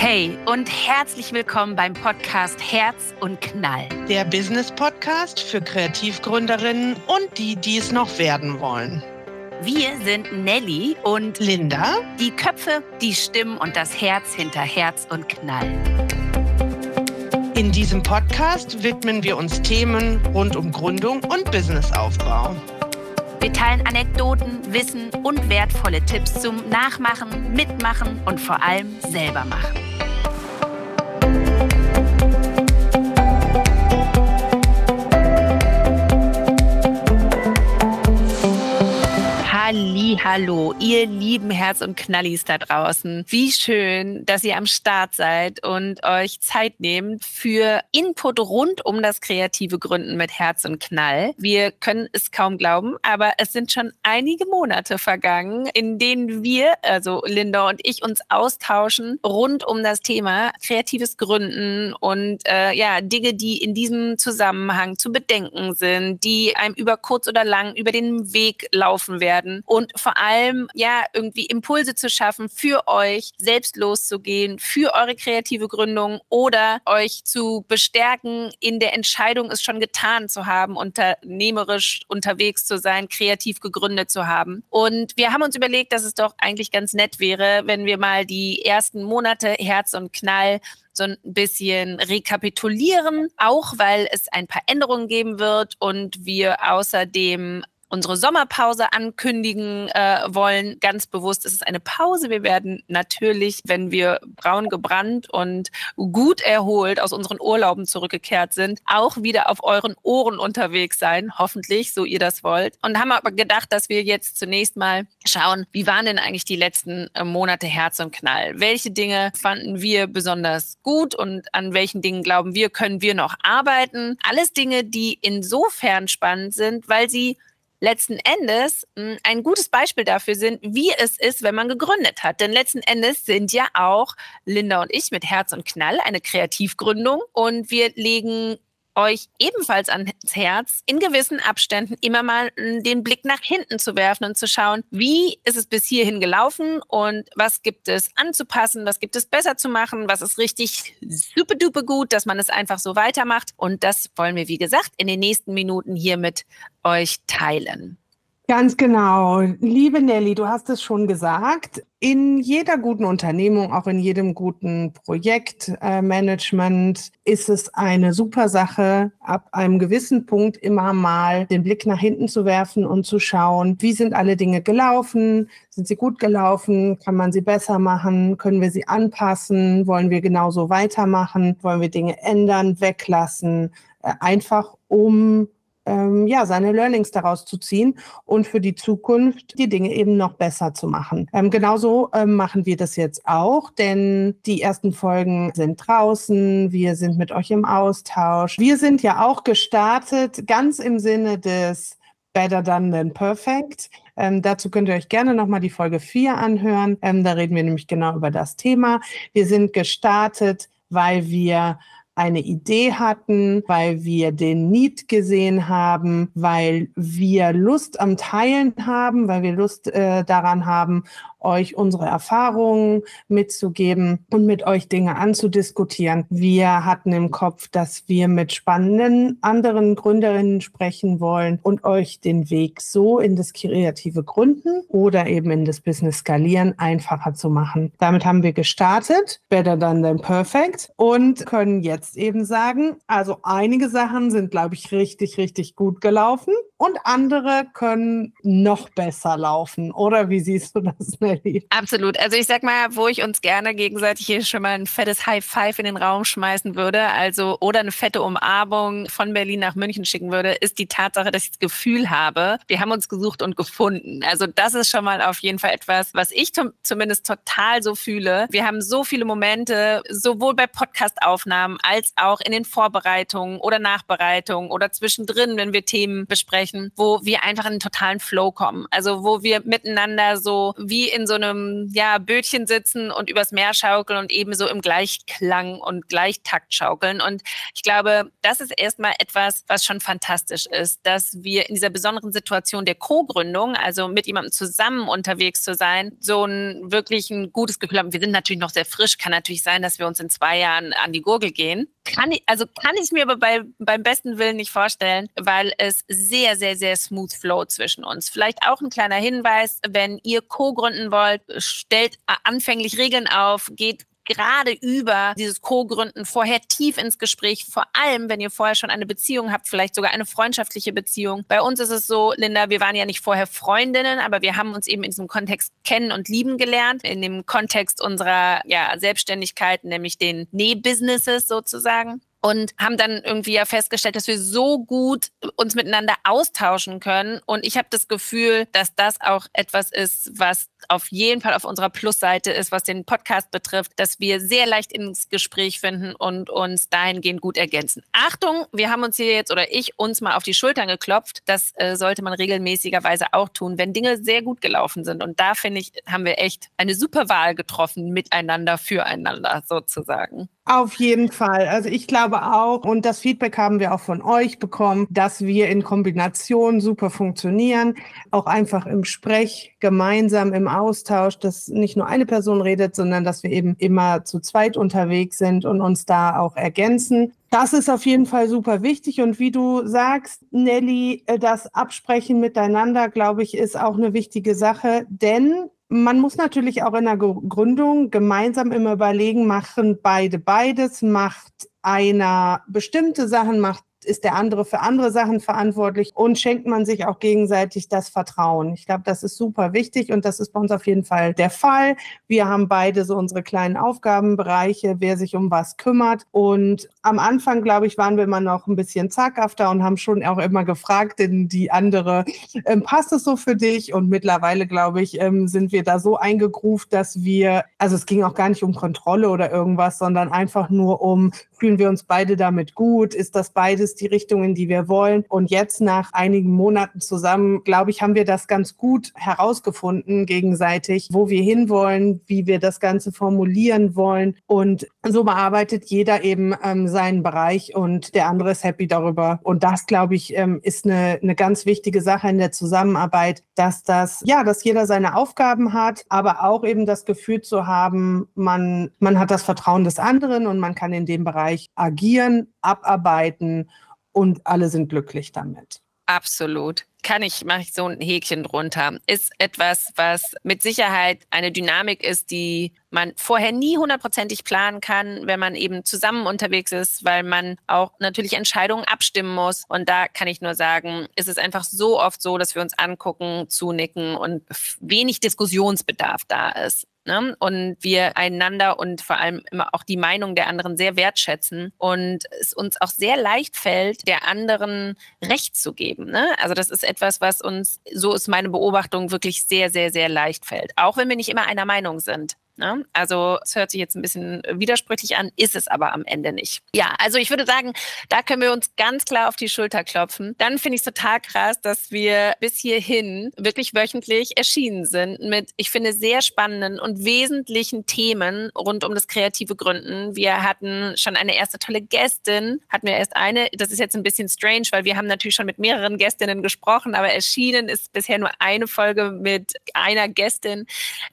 Hey und herzlich willkommen beim Podcast Herz und Knall. Der Business Podcast für Kreativgründerinnen und die, die es noch werden wollen. Wir sind Nelly und Linda, die Köpfe, die Stimmen und das Herz hinter Herz und Knall. In diesem Podcast widmen wir uns Themen rund um Gründung und Businessaufbau. Wir teilen Anekdoten, Wissen und wertvolle Tipps zum Nachmachen, Mitmachen und vor allem selber machen. Hallo, ihr lieben Herz- und Knallis da draußen. Wie schön, dass ihr am Start seid und euch Zeit nehmt für Input rund um das kreative Gründen mit Herz und Knall. Wir können es kaum glauben, aber es sind schon einige Monate vergangen, in denen wir, also Linda und ich, uns austauschen rund um das Thema kreatives Gründen und äh, ja, Dinge, die in diesem Zusammenhang zu bedenken sind, die einem über kurz oder lang über den Weg laufen werden und vor allem ja irgendwie Impulse zu schaffen für euch, selbst loszugehen, für eure kreative Gründung oder euch zu bestärken, in der Entscheidung es schon getan zu haben, unternehmerisch unterwegs zu sein, kreativ gegründet zu haben. Und wir haben uns überlegt, dass es doch eigentlich ganz nett wäre, wenn wir mal die ersten Monate Herz und Knall so ein bisschen rekapitulieren, auch weil es ein paar Änderungen geben wird und wir außerdem unsere Sommerpause ankündigen äh, wollen. Ganz bewusst ist es eine Pause. Wir werden natürlich, wenn wir braun gebrannt und gut erholt aus unseren Urlauben zurückgekehrt sind, auch wieder auf euren Ohren unterwegs sein. Hoffentlich, so ihr das wollt. Und haben aber gedacht, dass wir jetzt zunächst mal schauen, wie waren denn eigentlich die letzten äh, Monate Herz und Knall? Welche Dinge fanden wir besonders gut und an welchen Dingen glauben wir, können wir noch arbeiten? Alles Dinge, die insofern spannend sind, weil sie letzten Endes hm, ein gutes Beispiel dafür sind, wie es ist, wenn man gegründet hat. Denn letzten Endes sind ja auch Linda und ich mit Herz und Knall eine Kreativgründung und wir legen euch ebenfalls ans Herz, in gewissen Abständen immer mal den Blick nach hinten zu werfen und zu schauen, wie ist es bis hierhin gelaufen und was gibt es anzupassen, was gibt es besser zu machen, was ist richtig super duper gut, dass man es einfach so weitermacht. Und das wollen wir, wie gesagt, in den nächsten Minuten hier mit euch teilen. Ganz genau. Liebe Nelly, du hast es schon gesagt. In jeder guten Unternehmung, auch in jedem guten Projektmanagement, äh, ist es eine super Sache, ab einem gewissen Punkt immer mal den Blick nach hinten zu werfen und zu schauen, wie sind alle Dinge gelaufen? Sind sie gut gelaufen? Kann man sie besser machen? Können wir sie anpassen? Wollen wir genauso weitermachen? Wollen wir Dinge ändern, weglassen? Äh, einfach um ähm, ja, seine Learnings daraus zu ziehen und für die Zukunft die Dinge eben noch besser zu machen. Ähm, genauso ähm, machen wir das jetzt auch, denn die ersten Folgen sind draußen, wir sind mit euch im Austausch. Wir sind ja auch gestartet, ganz im Sinne des Better Done Than Perfect. Ähm, dazu könnt ihr euch gerne nochmal die Folge 4 anhören. Ähm, da reden wir nämlich genau über das Thema. Wir sind gestartet, weil wir eine Idee hatten, weil wir den Need gesehen haben, weil wir Lust am Teilen haben, weil wir Lust äh, daran haben, euch unsere Erfahrungen mitzugeben und mit euch Dinge anzudiskutieren. Wir hatten im Kopf, dass wir mit spannenden anderen Gründerinnen sprechen wollen und euch den Weg so in das kreative Gründen oder eben in das Business skalieren einfacher zu machen. Damit haben wir gestartet, better than than perfect und können jetzt eben sagen, also einige Sachen sind, glaube ich, richtig, richtig gut gelaufen und andere können noch besser laufen. Oder wie siehst du das, Nelly? Absolut. Also ich sag mal, wo ich uns gerne gegenseitig hier schon mal ein fettes High Five in den Raum schmeißen würde, also oder eine fette Umarmung von Berlin nach München schicken würde, ist die Tatsache, dass ich das Gefühl habe, wir haben uns gesucht und gefunden. Also das ist schon mal auf jeden Fall etwas, was ich zumindest total so fühle. Wir haben so viele Momente, sowohl bei Podcastaufnahmen als auch in den Vorbereitungen oder Nachbereitungen oder zwischendrin, wenn wir Themen besprechen, wo wir einfach in einen totalen Flow kommen. Also wo wir miteinander so wie in so einem ja, Bötchen sitzen und übers Meer schaukeln und eben so im Gleichklang und Gleichtakt schaukeln. Und ich glaube, das ist erstmal etwas, was schon fantastisch ist, dass wir in dieser besonderen Situation der Co-Gründung, also mit jemandem zusammen unterwegs zu sein, so ein wirklich ein gutes Gefühl haben. Wir sind natürlich noch sehr frisch, kann natürlich sein, dass wir uns in zwei Jahren an die Gurgel gehen. Kann ich, also kann ich mir aber bei, beim besten Willen nicht vorstellen, weil es sehr, sehr, sehr smooth flow zwischen uns. Vielleicht auch ein kleiner Hinweis, wenn ihr co-gründen wollt, stellt anfänglich Regeln auf, geht gerade über dieses Co-Gründen vorher tief ins Gespräch, vor allem wenn ihr vorher schon eine Beziehung habt, vielleicht sogar eine freundschaftliche Beziehung. Bei uns ist es so, Linda, wir waren ja nicht vorher Freundinnen, aber wir haben uns eben in diesem Kontext kennen und lieben gelernt, in dem Kontext unserer ja, Selbstständigkeit, nämlich den Näh-Businesses sozusagen und haben dann irgendwie ja festgestellt, dass wir so gut uns miteinander austauschen können. Und ich habe das Gefühl, dass das auch etwas ist, was auf jeden Fall auf unserer Plusseite ist, was den Podcast betrifft, dass wir sehr leicht ins Gespräch finden und uns dahingehend gut ergänzen. Achtung, wir haben uns hier jetzt oder ich uns mal auf die Schultern geklopft. Das äh, sollte man regelmäßigerweise auch tun, wenn Dinge sehr gut gelaufen sind. Und da finde ich, haben wir echt eine super Wahl getroffen, miteinander, füreinander sozusagen. Auf jeden Fall. Also ich glaube auch, und das Feedback haben wir auch von euch bekommen, dass wir in Kombination super funktionieren, auch einfach im Sprech, gemeinsam im Austausch, dass nicht nur eine Person redet, sondern dass wir eben immer zu zweit unterwegs sind und uns da auch ergänzen. Das ist auf jeden Fall super wichtig. Und wie du sagst, Nelly, äh, das Absprechen miteinander, glaube ich, ist auch eine wichtige Sache, denn man muss natürlich auch in der Gründung gemeinsam immer überlegen, machen beide beides, macht einer bestimmte Sachen, macht ist der andere für andere Sachen verantwortlich und schenkt man sich auch gegenseitig das Vertrauen. Ich glaube, das ist super wichtig und das ist bei uns auf jeden Fall der Fall. Wir haben beide so unsere kleinen Aufgabenbereiche, wer sich um was kümmert. Und am Anfang, glaube ich, waren wir immer noch ein bisschen zaghafter und haben schon auch immer gefragt in die andere, ähm, passt es so für dich? Und mittlerweile, glaube ich, ähm, sind wir da so eingegruft, dass wir, also es ging auch gar nicht um Kontrolle oder irgendwas, sondern einfach nur um, fühlen wir uns beide damit gut? Ist das beides die Richtung, in die wir wollen. Und jetzt nach einigen Monaten zusammen, glaube ich, haben wir das ganz gut herausgefunden gegenseitig, wo wir hinwollen, wie wir das Ganze formulieren wollen. Und so bearbeitet jeder eben ähm, seinen Bereich und der andere ist happy darüber. Und das, glaube ich, ähm, ist eine, eine ganz wichtige Sache in der Zusammenarbeit, dass das, ja, dass jeder seine Aufgaben hat, aber auch eben das Gefühl zu haben, man, man hat das Vertrauen des anderen und man kann in dem Bereich agieren, abarbeiten und alle sind glücklich damit. Absolut. Kann ich, mache ich so ein Häkchen drunter. Ist etwas, was mit Sicherheit eine Dynamik ist, die man vorher nie hundertprozentig planen kann, wenn man eben zusammen unterwegs ist, weil man auch natürlich Entscheidungen abstimmen muss. Und da kann ich nur sagen, ist es einfach so oft so, dass wir uns angucken, zunicken und wenig Diskussionsbedarf da ist. Ne? Und wir einander und vor allem immer auch die Meinung der anderen sehr wertschätzen und es uns auch sehr leicht fällt, der anderen Recht zu geben. Ne? Also das ist etwas, was uns, so ist meine Beobachtung, wirklich sehr, sehr, sehr leicht fällt. Auch wenn wir nicht immer einer Meinung sind. Ne? Also es hört sich jetzt ein bisschen widersprüchlich an, ist es aber am Ende nicht. Ja, also ich würde sagen, da können wir uns ganz klar auf die Schulter klopfen. Dann finde ich es total krass, dass wir bis hierhin wirklich wöchentlich erschienen sind mit, ich finde, sehr spannenden und wesentlichen Themen rund um das kreative Gründen. Wir hatten schon eine erste tolle Gästin, hatten wir erst eine, das ist jetzt ein bisschen strange, weil wir haben natürlich schon mit mehreren Gästinnen gesprochen, aber erschienen ist bisher nur eine Folge mit einer Gästin.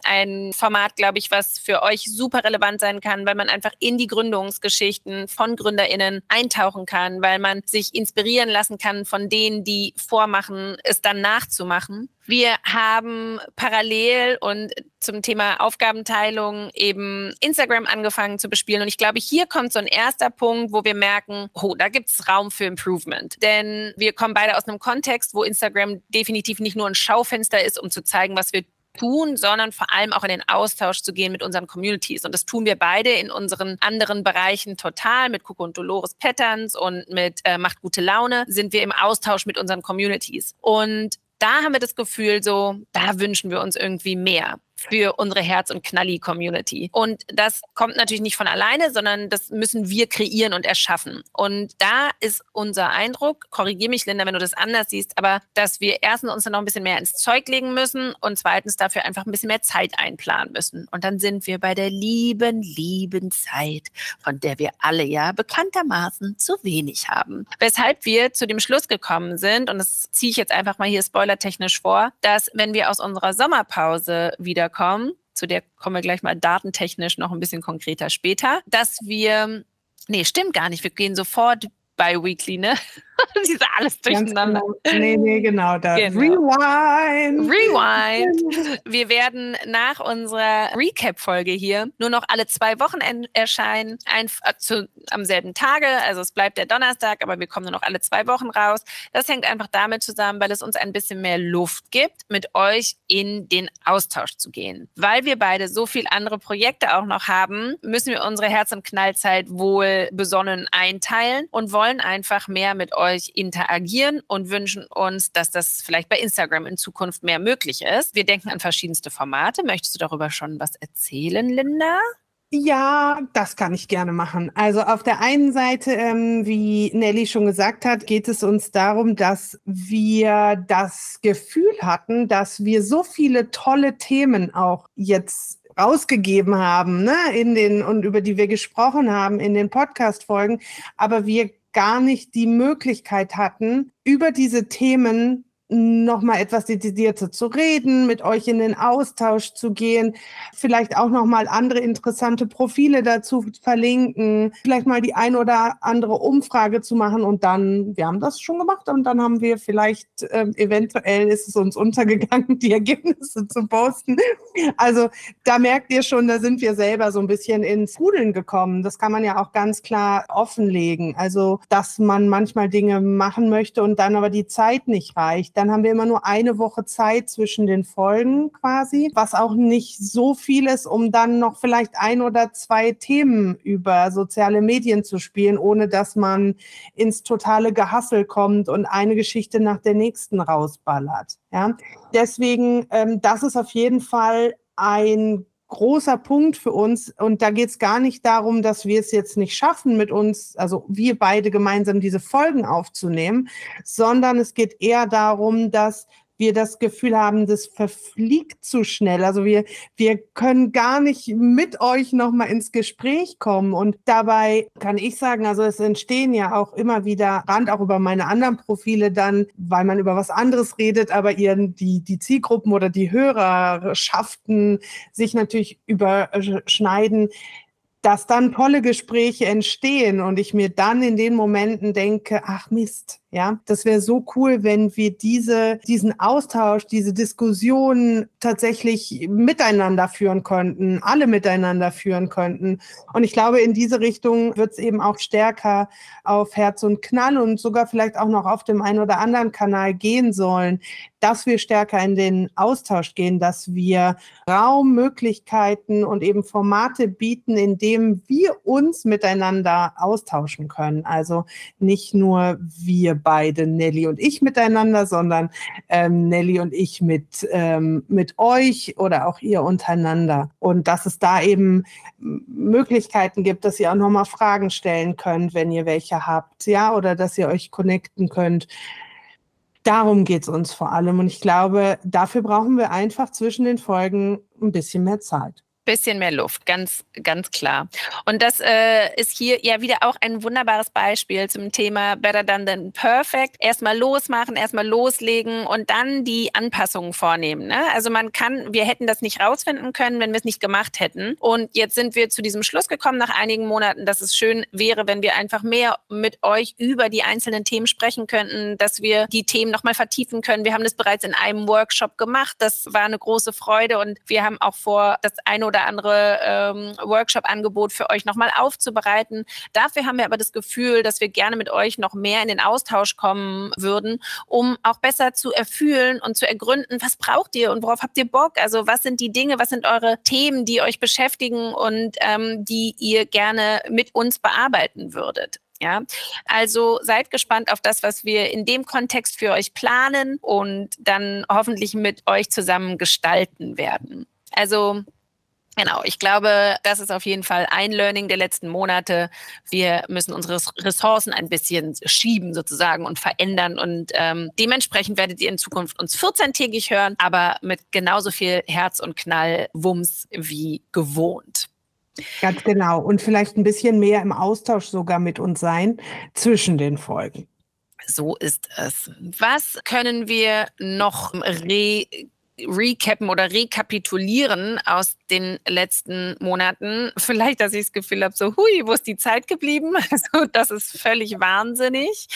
Ein Format, glaube ich, was für euch super relevant sein kann, weil man einfach in die Gründungsgeschichten von GründerInnen eintauchen kann, weil man sich inspirieren lassen kann von denen, die vormachen, es dann nachzumachen. Wir haben parallel und zum Thema Aufgabenteilung eben Instagram angefangen zu bespielen. Und ich glaube, hier kommt so ein erster Punkt, wo wir merken, oh, da gibt es Raum für Improvement. Denn wir kommen beide aus einem Kontext, wo Instagram definitiv nicht nur ein Schaufenster ist, um zu zeigen, was wir tun, sondern vor allem auch in den Austausch zu gehen mit unseren Communities. Und das tun wir beide in unseren anderen Bereichen total. Mit Coco und Dolores Patterns und mit äh, Macht gute Laune sind wir im Austausch mit unseren Communities. Und da haben wir das Gefühl, so, da wünschen wir uns irgendwie mehr. Für unsere Herz- und Knalli-Community. Und das kommt natürlich nicht von alleine, sondern das müssen wir kreieren und erschaffen. Und da ist unser Eindruck, korrigiere mich, Linda, wenn du das anders siehst, aber dass wir erstens uns dann noch ein bisschen mehr ins Zeug legen müssen und zweitens dafür einfach ein bisschen mehr Zeit einplanen müssen. Und dann sind wir bei der lieben, lieben Zeit, von der wir alle ja bekanntermaßen zu wenig haben. Weshalb wir zu dem Schluss gekommen sind, und das ziehe ich jetzt einfach mal hier spoilertechnisch vor, dass wenn wir aus unserer Sommerpause wiederkommen, zu der kommen wir gleich mal datentechnisch noch ein bisschen konkreter später, dass wir, nee, stimmt gar nicht, wir gehen sofort bi-weekly, ne? Diese alles durcheinander. Genau. Nee, nee, genau das. Genau. Rewind. Rewind. Wir werden nach unserer Recap-Folge hier nur noch alle zwei Wochen erscheinen, ein, äh, zu, am selben Tage. Also es bleibt der Donnerstag, aber wir kommen nur noch alle zwei Wochen raus. Das hängt einfach damit zusammen, weil es uns ein bisschen mehr Luft gibt, mit euch in den Austausch zu gehen. Weil wir beide so viel andere Projekte auch noch haben, müssen wir unsere Herz- und Knallzeit wohl besonnen einteilen und wollen einfach mehr mit euch euch interagieren und wünschen uns, dass das vielleicht bei Instagram in Zukunft mehr möglich ist. Wir denken an verschiedenste Formate. Möchtest du darüber schon was erzählen, Linda? Ja, das kann ich gerne machen. Also auf der einen Seite, ähm, wie Nelly schon gesagt hat, geht es uns darum, dass wir das Gefühl hatten, dass wir so viele tolle Themen auch jetzt rausgegeben haben, ne, in den und über die wir gesprochen haben in den Podcast-Folgen, aber wir gar nicht die Möglichkeit hatten, über diese Themen nochmal etwas dezidierter zu reden, mit euch in den Austausch zu gehen, vielleicht auch nochmal andere interessante Profile dazu verlinken, vielleicht mal die ein oder andere Umfrage zu machen und dann, wir haben das schon gemacht und dann haben wir vielleicht, äh, eventuell ist es uns untergegangen, die Ergebnisse zu posten. Also da merkt ihr schon, da sind wir selber so ein bisschen ins Rudeln gekommen. Das kann man ja auch ganz klar offenlegen. Also, dass man manchmal Dinge machen möchte und dann aber die Zeit nicht reicht dann haben wir immer nur eine Woche Zeit zwischen den Folgen quasi, was auch nicht so viel ist, um dann noch vielleicht ein oder zwei Themen über soziale Medien zu spielen, ohne dass man ins totale Gehassel kommt und eine Geschichte nach der nächsten rausballert. Ja? Deswegen, ähm, das ist auf jeden Fall ein großer Punkt für uns. Und da geht es gar nicht darum, dass wir es jetzt nicht schaffen, mit uns, also wir beide gemeinsam diese Folgen aufzunehmen, sondern es geht eher darum, dass wir das Gefühl haben, das verfliegt zu schnell. Also wir, wir können gar nicht mit euch nochmal ins Gespräch kommen. Und dabei kann ich sagen, also es entstehen ja auch immer wieder Rand, auch über meine anderen Profile dann, weil man über was anderes redet, aber ihr, die, die Zielgruppen oder die Hörerschaften sich natürlich überschneiden dass dann tolle Gespräche entstehen und ich mir dann in den Momenten denke, ach Mist, ja, das wäre so cool, wenn wir diese, diesen Austausch, diese Diskussion tatsächlich miteinander führen könnten, alle miteinander führen könnten. Und ich glaube, in diese Richtung wird es eben auch stärker auf Herz und Knall und sogar vielleicht auch noch auf dem einen oder anderen Kanal gehen sollen, dass wir stärker in den Austausch gehen, dass wir Raummöglichkeiten und eben Formate bieten, in dem wir uns miteinander austauschen können. Also nicht nur wir beide, Nelly und ich miteinander, sondern ähm, Nelly und ich mit, ähm, mit euch oder auch ihr untereinander. Und dass es da eben Möglichkeiten gibt, dass ihr auch nochmal Fragen stellen könnt, wenn ihr welche habt, ja, oder dass ihr euch connecten könnt. Darum geht es uns vor allem. Und ich glaube, dafür brauchen wir einfach zwischen den Folgen ein bisschen mehr Zeit bisschen mehr Luft, ganz, ganz klar. Und das äh, ist hier ja wieder auch ein wunderbares Beispiel zum Thema Better Done Than Perfect. Erstmal losmachen, erstmal loslegen und dann die Anpassungen vornehmen. Ne? Also man kann, wir hätten das nicht rausfinden können, wenn wir es nicht gemacht hätten. Und jetzt sind wir zu diesem Schluss gekommen nach einigen Monaten, dass es schön wäre, wenn wir einfach mehr mit euch über die einzelnen Themen sprechen könnten, dass wir die Themen nochmal vertiefen können. Wir haben das bereits in einem Workshop gemacht. Das war eine große Freude und wir haben auch vor, das eine oder oder andere ähm, Workshop-Angebot für euch nochmal aufzubereiten. Dafür haben wir aber das Gefühl, dass wir gerne mit euch noch mehr in den Austausch kommen würden, um auch besser zu erfühlen und zu ergründen, was braucht ihr und worauf habt ihr Bock? Also was sind die Dinge, was sind eure Themen, die euch beschäftigen und ähm, die ihr gerne mit uns bearbeiten würdet? Ja, also seid gespannt auf das, was wir in dem Kontext für euch planen und dann hoffentlich mit euch zusammen gestalten werden. Also Genau, ich glaube, das ist auf jeden Fall ein Learning der letzten Monate. Wir müssen unsere Ressourcen ein bisschen schieben sozusagen und verändern und ähm, dementsprechend werdet ihr in Zukunft uns 14-tägig hören, aber mit genauso viel Herz und Knall, Wumms wie gewohnt. Ganz genau. Und vielleicht ein bisschen mehr im Austausch sogar mit uns sein zwischen den Folgen. So ist es. Was können wir noch re recappen oder rekapitulieren aus den letzten Monaten. Vielleicht, dass ich das Gefühl habe, so, hui, wo ist die Zeit geblieben? Also, das ist völlig wahnsinnig.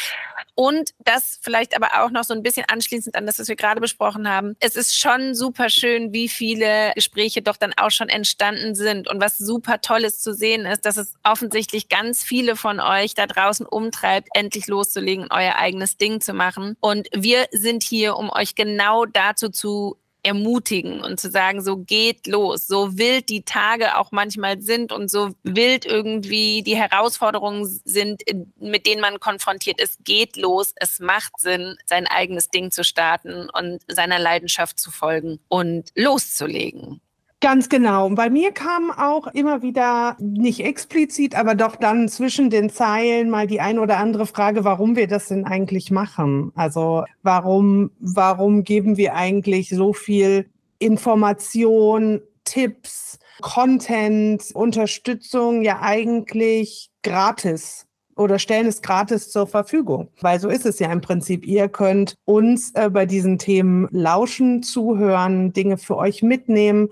Und das vielleicht aber auch noch so ein bisschen anschließend an das, was wir gerade besprochen haben. Es ist schon super schön, wie viele Gespräche doch dann auch schon entstanden sind. Und was super Tolles zu sehen ist, dass es offensichtlich ganz viele von euch da draußen umtreibt, endlich loszulegen, euer eigenes Ding zu machen. Und wir sind hier, um euch genau dazu zu ermutigen und zu sagen, so geht los, so wild die Tage auch manchmal sind und so wild irgendwie die Herausforderungen sind, mit denen man konfrontiert ist, geht los. Es macht Sinn, sein eigenes Ding zu starten und seiner Leidenschaft zu folgen und loszulegen. Ganz genau. Und bei mir kam auch immer wieder, nicht explizit, aber doch dann zwischen den Zeilen mal die ein oder andere Frage, warum wir das denn eigentlich machen. Also warum, warum geben wir eigentlich so viel Information, Tipps, Content, Unterstützung ja eigentlich gratis oder stellen es gratis zur Verfügung. Weil so ist es ja im Prinzip. Ihr könnt uns äh, bei diesen Themen lauschen, zuhören, Dinge für euch mitnehmen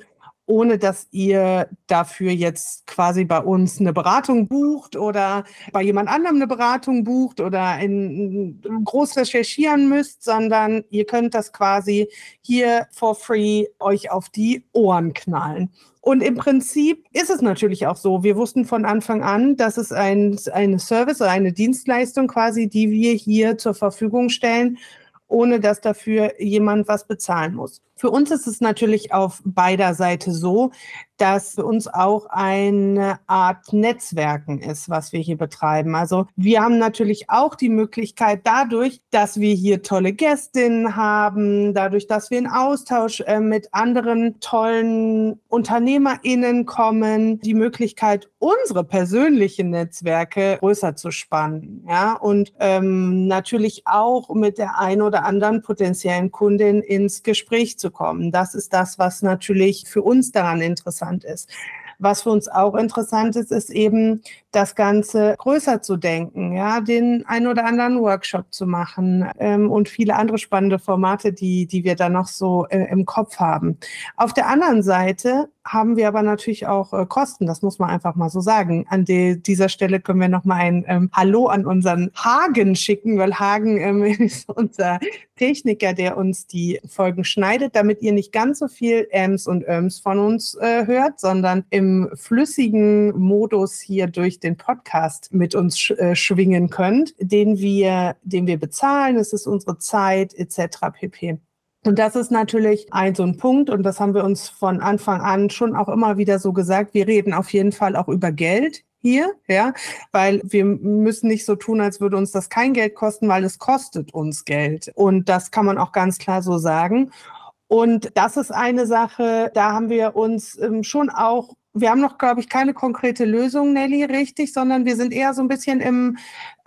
ohne dass ihr dafür jetzt quasi bei uns eine Beratung bucht oder bei jemand anderem eine Beratung bucht oder in, groß recherchieren müsst, sondern ihr könnt das quasi hier for free euch auf die Ohren knallen. Und im Prinzip ist es natürlich auch so. Wir wussten von Anfang an, dass es ein, eine Service oder eine Dienstleistung quasi, die wir hier zur Verfügung stellen, ohne dass dafür jemand was bezahlen muss. Für uns ist es natürlich auf beider Seite so, dass für uns auch eine Art Netzwerken ist, was wir hier betreiben. Also wir haben natürlich auch die Möglichkeit dadurch, dass wir hier tolle Gästinnen haben, dadurch, dass wir in Austausch äh, mit anderen tollen UnternehmerInnen kommen, die Möglichkeit, unsere persönlichen Netzwerke größer zu spannen. Ja, und ähm, natürlich auch mit der ein oder anderen potenziellen Kundin ins Gespräch zu kommen. Das ist das, was natürlich für uns daran interessant ist. Was für uns auch interessant ist, ist eben das Ganze größer zu denken, ja, den ein oder anderen Workshop zu machen ähm, und viele andere spannende Formate, die, die wir da noch so äh, im Kopf haben. Auf der anderen Seite haben wir aber natürlich auch äh, Kosten, das muss man einfach mal so sagen. An die, dieser Stelle können wir nochmal ein ähm, Hallo an unseren Hagen schicken, weil Hagen ähm, ist unser Techniker, der uns die Folgen schneidet, damit ihr nicht ganz so viel Ms und Öms von uns äh, hört, sondern im flüssigen Modus hier durch den den Podcast mit uns sch äh, schwingen könnt, den wir, den wir bezahlen. Es ist unsere Zeit etc. pp. Und das ist natürlich ein so ein Punkt und das haben wir uns von Anfang an schon auch immer wieder so gesagt. Wir reden auf jeden Fall auch über Geld hier, ja, weil wir müssen nicht so tun, als würde uns das kein Geld kosten, weil es kostet uns Geld. Und das kann man auch ganz klar so sagen. Und das ist eine Sache, da haben wir uns ähm, schon auch wir haben noch, glaube ich, keine konkrete Lösung, Nelly, richtig, sondern wir sind eher so ein bisschen im,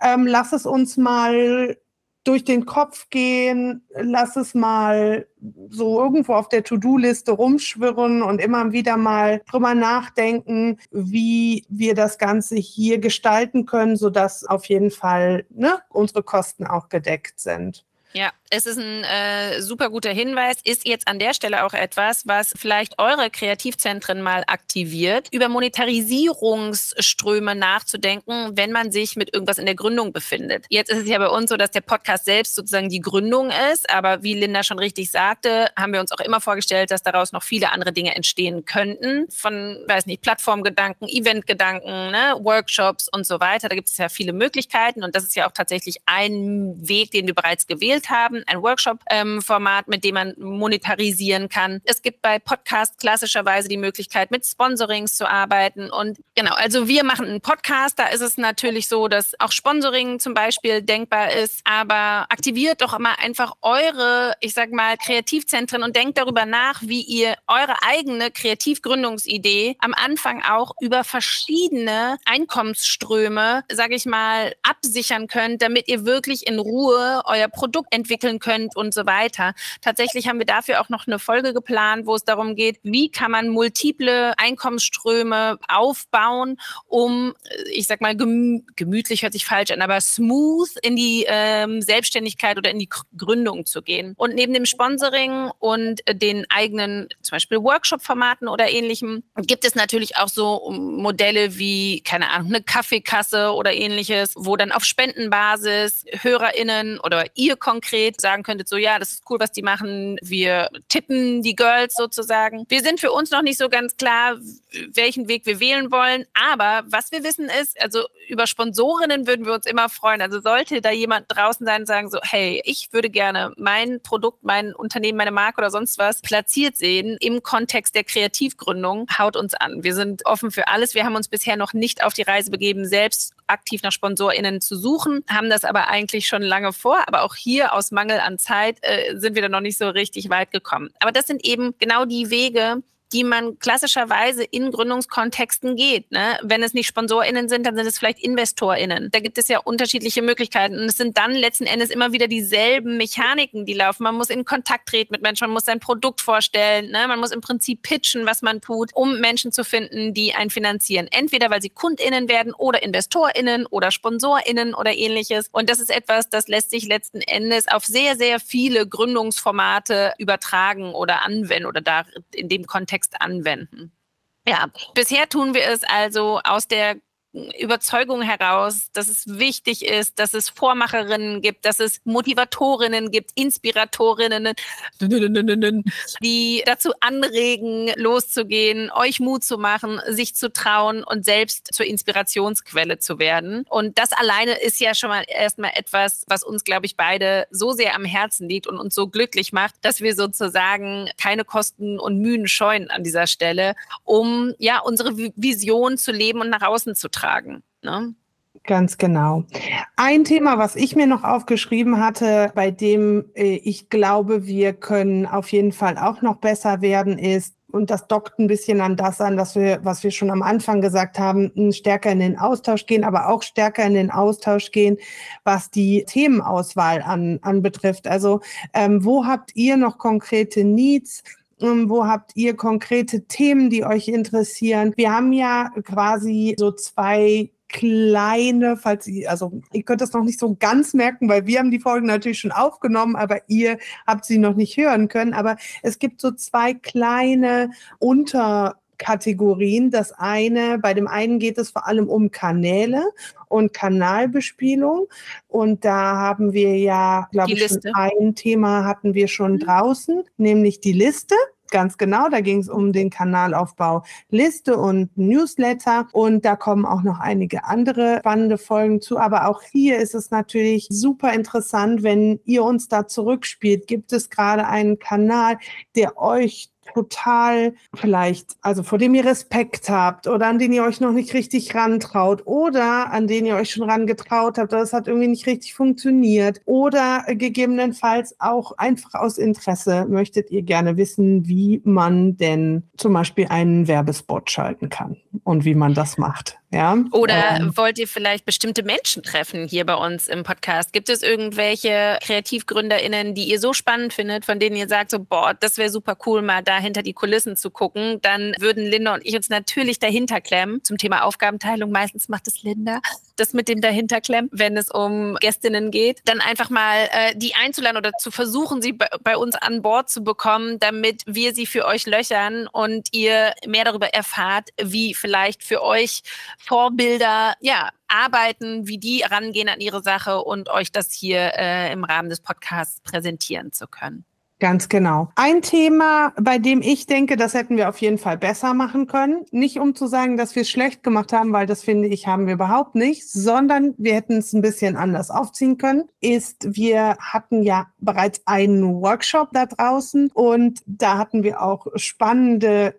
ähm, lass es uns mal durch den Kopf gehen, lass es mal so irgendwo auf der To-Do-Liste rumschwirren und immer wieder mal drüber nachdenken, wie wir das Ganze hier gestalten können, sodass auf jeden Fall ne, unsere Kosten auch gedeckt sind. Ja, es ist ein äh, super guter Hinweis, ist jetzt an der Stelle auch etwas, was vielleicht eure Kreativzentren mal aktiviert, über Monetarisierungsströme nachzudenken, wenn man sich mit irgendwas in der Gründung befindet. Jetzt ist es ja bei uns so, dass der Podcast selbst sozusagen die Gründung ist, aber wie Linda schon richtig sagte, haben wir uns auch immer vorgestellt, dass daraus noch viele andere Dinge entstehen könnten, von, weiß nicht, Plattformgedanken, Eventgedanken, ne, Workshops und so weiter. Da gibt es ja viele Möglichkeiten und das ist ja auch tatsächlich ein Weg, den wir bereits gewählt entwickelt haben, ein Workshop-Format, ähm, mit dem man monetarisieren kann. Es gibt bei Podcasts klassischerweise die Möglichkeit, mit Sponsorings zu arbeiten. Und genau, also wir machen einen Podcast, da ist es natürlich so, dass auch Sponsoring zum Beispiel denkbar ist, aber aktiviert doch mal einfach eure, ich sag mal, Kreativzentren und denkt darüber nach, wie ihr eure eigene Kreativgründungsidee am Anfang auch über verschiedene Einkommensströme, sage ich mal, absichern könnt, damit ihr wirklich in Ruhe euer Produkt entwickeln könnt und so weiter. Tatsächlich haben wir dafür auch noch eine Folge geplant, wo es darum geht, wie kann man multiple Einkommensströme aufbauen, um, ich sag mal, gemütlich hört sich falsch an, aber smooth in die ähm, Selbstständigkeit oder in die Gründung zu gehen. Und neben dem Sponsoring und den eigenen, zum Beispiel Workshop-Formaten oder ähnlichem, gibt es natürlich auch so Modelle wie, keine Ahnung, eine Kaffeekasse oder ähnliches, wo dann auf Spendenbasis HörerInnen oder ihr konkret sagen könntet, so ja, das ist cool, was die machen. Wir tippen die Girls sozusagen. Wir sind für uns noch nicht so ganz klar, welchen Weg wir wählen wollen. Aber was wir wissen ist, also über Sponsorinnen würden wir uns immer freuen. Also sollte da jemand draußen sein und sagen so, hey, ich würde gerne mein Produkt, mein Unternehmen, meine Marke oder sonst was platziert sehen im Kontext der Kreativgründung, haut uns an. Wir sind offen für alles. Wir haben uns bisher noch nicht auf die Reise begeben, selbst aktiv nach SponsorInnen zu suchen, haben das aber eigentlich schon lange vor. Aber auch hier aus Mangel an Zeit äh, sind wir da noch nicht so richtig weit gekommen. Aber das sind eben genau die Wege, die man klassischerweise in Gründungskontexten geht. Ne? Wenn es nicht SponsorInnen sind, dann sind es vielleicht InvestorInnen. Da gibt es ja unterschiedliche Möglichkeiten. Und es sind dann letzten Endes immer wieder dieselben Mechaniken, die laufen. Man muss in Kontakt treten mit Menschen, man muss sein Produkt vorstellen, ne? man muss im Prinzip pitchen, was man tut, um Menschen zu finden, die einen finanzieren. Entweder weil sie KundInnen werden oder InvestorInnen oder SponsorInnen oder ähnliches. Und das ist etwas, das lässt sich letzten Endes auf sehr, sehr viele Gründungsformate übertragen oder anwenden oder da in dem Kontext Kontext anwenden. Ja, bisher tun wir es also aus der Überzeugung heraus, dass es wichtig ist, dass es Vormacherinnen gibt, dass es Motivatorinnen gibt, Inspiratorinnen, die dazu anregen, loszugehen, euch Mut zu machen, sich zu trauen und selbst zur Inspirationsquelle zu werden. Und das alleine ist ja schon mal erstmal etwas, was uns, glaube ich, beide so sehr am Herzen liegt und uns so glücklich macht, dass wir sozusagen keine Kosten und Mühen scheuen an dieser Stelle, um ja unsere Vision zu leben und nach außen zu tragen beitragen. Ne? Ganz genau. Ein Thema, was ich mir noch aufgeschrieben hatte, bei dem äh, ich glaube, wir können auf jeden Fall auch noch besser werden, ist, und das dockt ein bisschen an das an, dass wir, was wir schon am Anfang gesagt haben, stärker in den Austausch gehen, aber auch stärker in den Austausch gehen, was die Themenauswahl an, anbetrifft. Also ähm, wo habt ihr noch konkrete Needs? Ähm, wo habt ihr konkrete Themen, die euch interessieren? Wir haben ja quasi so zwei kleine, falls ihr, also ihr könnt das noch nicht so ganz merken, weil wir haben die Folgen natürlich schon aufgenommen, aber ihr habt sie noch nicht hören können. Aber es gibt so zwei kleine Unter Kategorien. Das eine, bei dem einen geht es vor allem um Kanäle und Kanalbespielung. Und da haben wir ja, glaube ich, schon ein Thema hatten wir schon mhm. draußen, nämlich die Liste. Ganz genau, da ging es um den Kanalaufbau Liste und Newsletter und da kommen auch noch einige andere spannende Folgen zu. Aber auch hier ist es natürlich super interessant, wenn ihr uns da zurückspielt. Gibt es gerade einen Kanal, der euch total vielleicht, also vor dem ihr Respekt habt oder an den ihr euch noch nicht richtig rantraut oder an den ihr euch schon rangetraut habt, es hat irgendwie nicht richtig funktioniert oder gegebenenfalls auch einfach aus Interesse möchtet ihr gerne wissen, wie man denn zum Beispiel einen Werbespot schalten kann und wie man das macht. Ja? Oder ähm, wollt ihr vielleicht bestimmte Menschen treffen hier bei uns im Podcast? Gibt es irgendwelche KreativgründerInnen, die ihr so spannend findet, von denen ihr sagt, so, boah, das wäre super cool, mal da hinter die Kulissen zu gucken? Dann würden Linda und ich uns natürlich dahinter klemmen. Zum Thema Aufgabenteilung, meistens macht es Linda, das mit dem dahinterklemmen, wenn es um Gästinnen geht. Dann einfach mal äh, die einzuladen oder zu versuchen, sie bei, bei uns an Bord zu bekommen, damit wir sie für euch löchern und ihr mehr darüber erfahrt, wie vielleicht für euch Vorbilder, ja, arbeiten, wie die rangehen an ihre Sache und euch das hier äh, im Rahmen des Podcasts präsentieren zu können. Ganz genau. Ein Thema, bei dem ich denke, das hätten wir auf jeden Fall besser machen können. Nicht um zu sagen, dass wir es schlecht gemacht haben, weil das finde ich, haben wir überhaupt nicht, sondern wir hätten es ein bisschen anders aufziehen können, ist, wir hatten ja bereits einen Workshop da draußen und da hatten wir auch spannende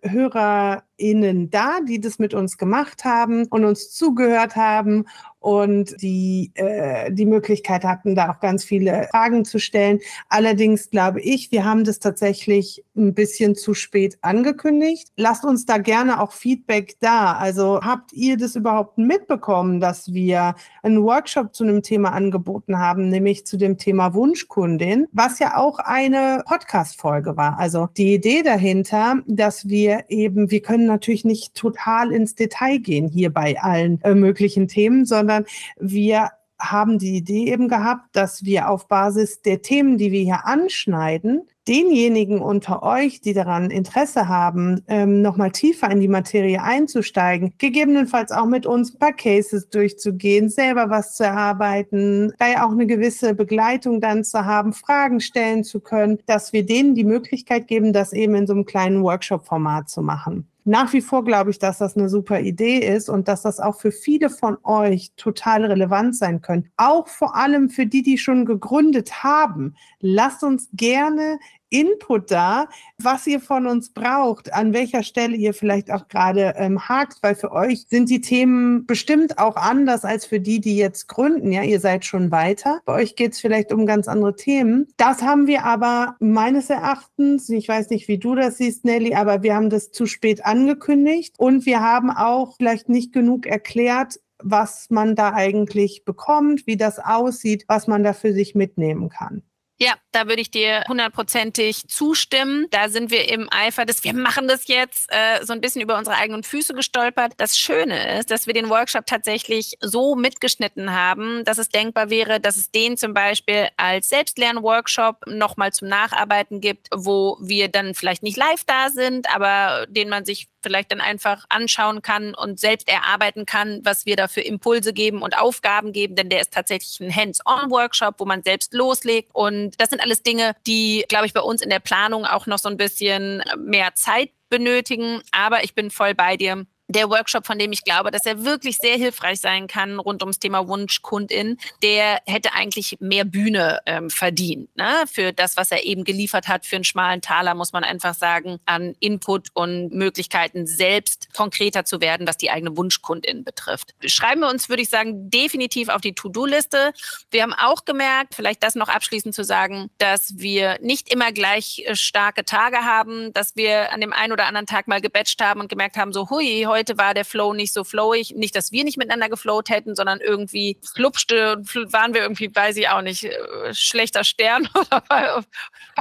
HörerInnen da, die das mit uns gemacht haben und uns zugehört haben und die äh, die Möglichkeit hatten, da auch ganz viele Fragen zu stellen. Allerdings glaube ich, wir haben das tatsächlich ein bisschen zu spät angekündigt. Lasst uns da gerne auch Feedback da. Also habt ihr das überhaupt mitbekommen, dass wir einen Workshop zu einem Thema angeboten haben, nämlich zu dem Thema Wunschkundin, was ja auch eine Podcast-Folge war. Also die Idee dahinter, dass wir eben, wir können natürlich nicht total ins Detail gehen hier bei allen äh, möglichen Themen, sondern wir haben die Idee eben gehabt, dass wir auf Basis der Themen, die wir hier anschneiden, denjenigen unter euch, die daran Interesse haben, ähm, nochmal tiefer in die Materie einzusteigen, gegebenenfalls auch mit uns ein paar Cases durchzugehen, selber was zu erarbeiten, da ja auch eine gewisse Begleitung dann zu haben, Fragen stellen zu können, dass wir denen die Möglichkeit geben, das eben in so einem kleinen Workshop-Format zu machen nach wie vor glaube ich, dass das eine super Idee ist und dass das auch für viele von euch total relevant sein können. Auch vor allem für die, die schon gegründet haben. Lasst uns gerne Input da, was ihr von uns braucht, an welcher Stelle ihr vielleicht auch gerade ähm, hakt, weil für euch sind die Themen bestimmt auch anders als für die, die jetzt gründen. Ja, ihr seid schon weiter. Bei euch geht es vielleicht um ganz andere Themen. Das haben wir aber meines Erachtens, ich weiß nicht, wie du das siehst, Nelly, aber wir haben das zu spät angekündigt und wir haben auch vielleicht nicht genug erklärt, was man da eigentlich bekommt, wie das aussieht, was man da für sich mitnehmen kann. Ja, da würde ich dir hundertprozentig zustimmen. Da sind wir im Eifer des, wir machen das jetzt, äh, so ein bisschen über unsere eigenen Füße gestolpert. Das Schöne ist, dass wir den Workshop tatsächlich so mitgeschnitten haben, dass es denkbar wäre, dass es den zum Beispiel als Selbstlern-Workshop nochmal zum Nacharbeiten gibt, wo wir dann vielleicht nicht live da sind, aber den man sich vielleicht dann einfach anschauen kann und selbst erarbeiten kann, was wir da für Impulse geben und Aufgaben geben, denn der ist tatsächlich ein Hands-on-Workshop, wo man selbst loslegt. Und das sind alles Dinge, die, glaube ich, bei uns in der Planung auch noch so ein bisschen mehr Zeit benötigen. Aber ich bin voll bei dir der Workshop, von dem ich glaube, dass er wirklich sehr hilfreich sein kann rund ums Thema Wunschkundin, der hätte eigentlich mehr Bühne ähm, verdient. Ne? Für das, was er eben geliefert hat, für einen schmalen Taler, muss man einfach sagen, an Input und Möglichkeiten, selbst konkreter zu werden, was die eigene Wunschkundin betrifft. Schreiben wir uns, würde ich sagen, definitiv auf die To-Do-Liste. Wir haben auch gemerkt, vielleicht das noch abschließend zu sagen, dass wir nicht immer gleich äh, starke Tage haben, dass wir an dem einen oder anderen Tag mal gebatcht haben und gemerkt haben, so hui, heute heute war der Flow nicht so flowig. Nicht, dass wir nicht miteinander geflowt hätten, sondern irgendwie flupschte und waren wir irgendwie, weiß ich auch nicht, äh, schlechter Stern oder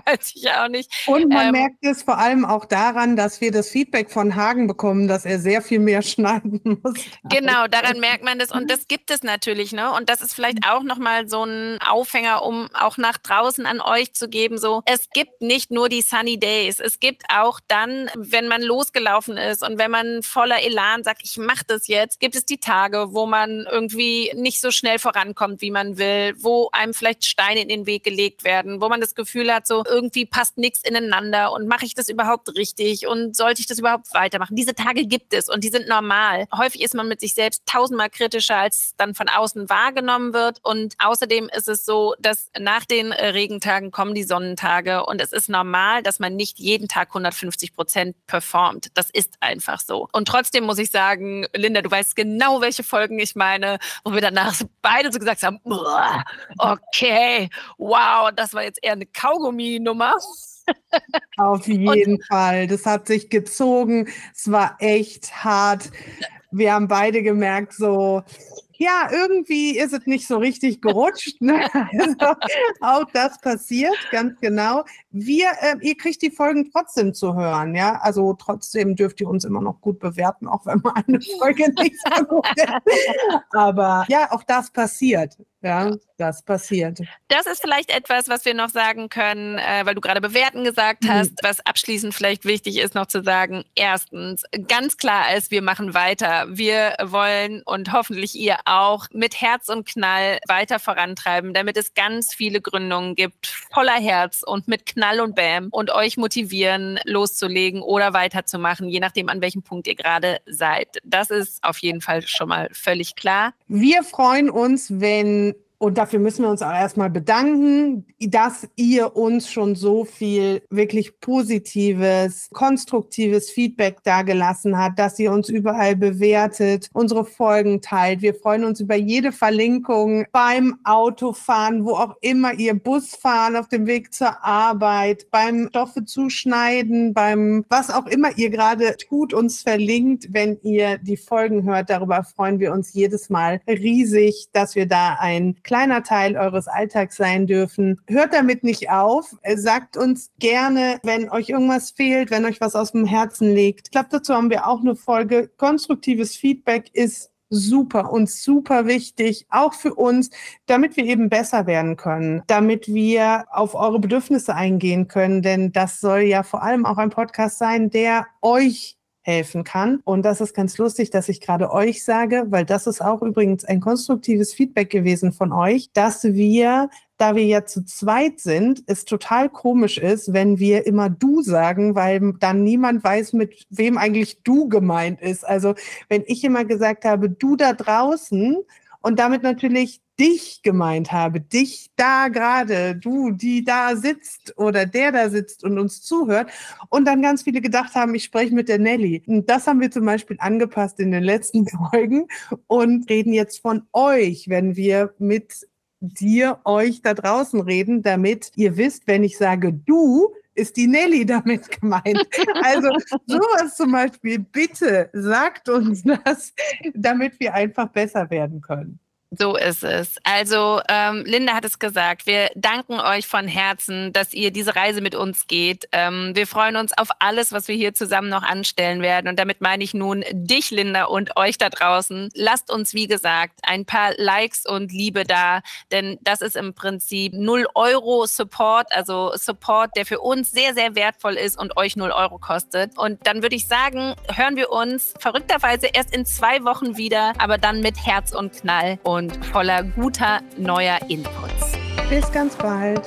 weiß ich auch nicht. Und man ähm, merkt es vor allem auch daran, dass wir das Feedback von Hagen bekommen, dass er sehr viel mehr schneiden muss. Genau, daran merkt man das. Und das gibt es natürlich, ne? Und das ist vielleicht auch nochmal so ein Aufhänger, um auch nach draußen an euch zu geben. So, es gibt nicht nur die Sunny Days. Es gibt auch dann, wenn man losgelaufen ist und wenn man voller Elan sagt, ich mache das jetzt, gibt es die Tage, wo man irgendwie nicht so schnell vorankommt, wie man will, wo einem vielleicht Steine in den Weg gelegt werden, wo man das Gefühl hat, so irgendwie passt nichts ineinander und mache ich das überhaupt richtig und sollte ich das überhaupt weitermachen? Diese Tage gibt es und die sind normal. Häufig ist man mit sich selbst tausendmal kritischer, als dann von außen wahrgenommen wird und außerdem ist es so, dass nach den Regentagen kommen die Sonnentage und es ist normal, dass man nicht jeden Tag 150 Prozent performt. Das ist einfach so. Und trotzdem trotzdem muss ich sagen, Linda, du weißt genau, welche Folgen ich meine, wo wir danach beide so gesagt haben, okay, wow, das war jetzt eher eine Kaugummi-Nummer. Auf jeden Und, Fall. Das hat sich gezogen. Es war echt hart. Wir haben beide gemerkt, so, ja, irgendwie ist es nicht so richtig gerutscht. Ne? Also, auch das passiert, ganz genau. Wir, äh, ihr kriegt die Folgen trotzdem zu hören, ja. Also trotzdem dürft ihr uns immer noch gut bewerten, auch wenn mal eine Folge nicht so gut ist. Aber ja, auch das passiert. Ja, ja, das passiert. Das ist vielleicht etwas, was wir noch sagen können, äh, weil du gerade bewerten gesagt mhm. hast, mhm. was abschließend vielleicht wichtig ist, noch zu sagen. Erstens, ganz klar ist, wir machen weiter. Wir wollen und hoffentlich ihr auch mit Herz und Knall weiter vorantreiben, damit es ganz viele Gründungen gibt, voller Herz und mit Knall und Bam und euch motivieren, loszulegen oder weiterzumachen, je nachdem, an welchem Punkt ihr gerade seid. Das ist auf jeden Fall schon mal völlig klar. Wir freuen uns, wenn und dafür müssen wir uns auch erstmal bedanken, dass ihr uns schon so viel wirklich positives, konstruktives Feedback dagelassen habt, dass ihr uns überall bewertet, unsere Folgen teilt. Wir freuen uns über jede Verlinkung beim Autofahren, wo auch immer ihr Bus fahren, auf dem Weg zur Arbeit, beim Stoffe zuschneiden, beim was auch immer ihr gerade tut, uns verlinkt, wenn ihr die Folgen hört. Darüber freuen wir uns jedes Mal riesig, dass wir da ein kleiner Teil eures Alltags sein dürfen. Hört damit nicht auf. Sagt uns gerne, wenn euch irgendwas fehlt, wenn euch was aus dem Herzen liegt. Ich glaube, dazu haben wir auch eine Folge. Konstruktives Feedback ist super und super wichtig, auch für uns, damit wir eben besser werden können, damit wir auf eure Bedürfnisse eingehen können, denn das soll ja vor allem auch ein Podcast sein, der euch helfen kann. Und das ist ganz lustig, dass ich gerade euch sage, weil das ist auch übrigens ein konstruktives Feedback gewesen von euch, dass wir da wir ja zu zweit sind, es total komisch ist, wenn wir immer du sagen, weil dann niemand weiß, mit wem eigentlich du gemeint ist. Also wenn ich immer gesagt habe, du da draußen und damit natürlich dich gemeint habe, dich da gerade, du, die da sitzt oder der da sitzt und uns zuhört und dann ganz viele gedacht haben, ich spreche mit der Nelly. Und das haben wir zum Beispiel angepasst in den letzten Folgen und reden jetzt von euch, wenn wir mit dir, euch da draußen reden, damit ihr wisst, wenn ich sage du, ist die Nelly damit gemeint. Also sowas zum Beispiel, bitte sagt uns das, damit wir einfach besser werden können. So ist es. Also ähm, Linda hat es gesagt, wir danken euch von Herzen, dass ihr diese Reise mit uns geht. Ähm, wir freuen uns auf alles, was wir hier zusammen noch anstellen werden. Und damit meine ich nun dich, Linda, und euch da draußen. Lasst uns, wie gesagt, ein paar Likes und Liebe da, denn das ist im Prinzip 0 Euro Support, also Support, der für uns sehr, sehr wertvoll ist und euch 0 Euro kostet. Und dann würde ich sagen, hören wir uns verrückterweise erst in zwei Wochen wieder, aber dann mit Herz und Knall. Und und voller guter neuer Inputs. Bis ganz bald.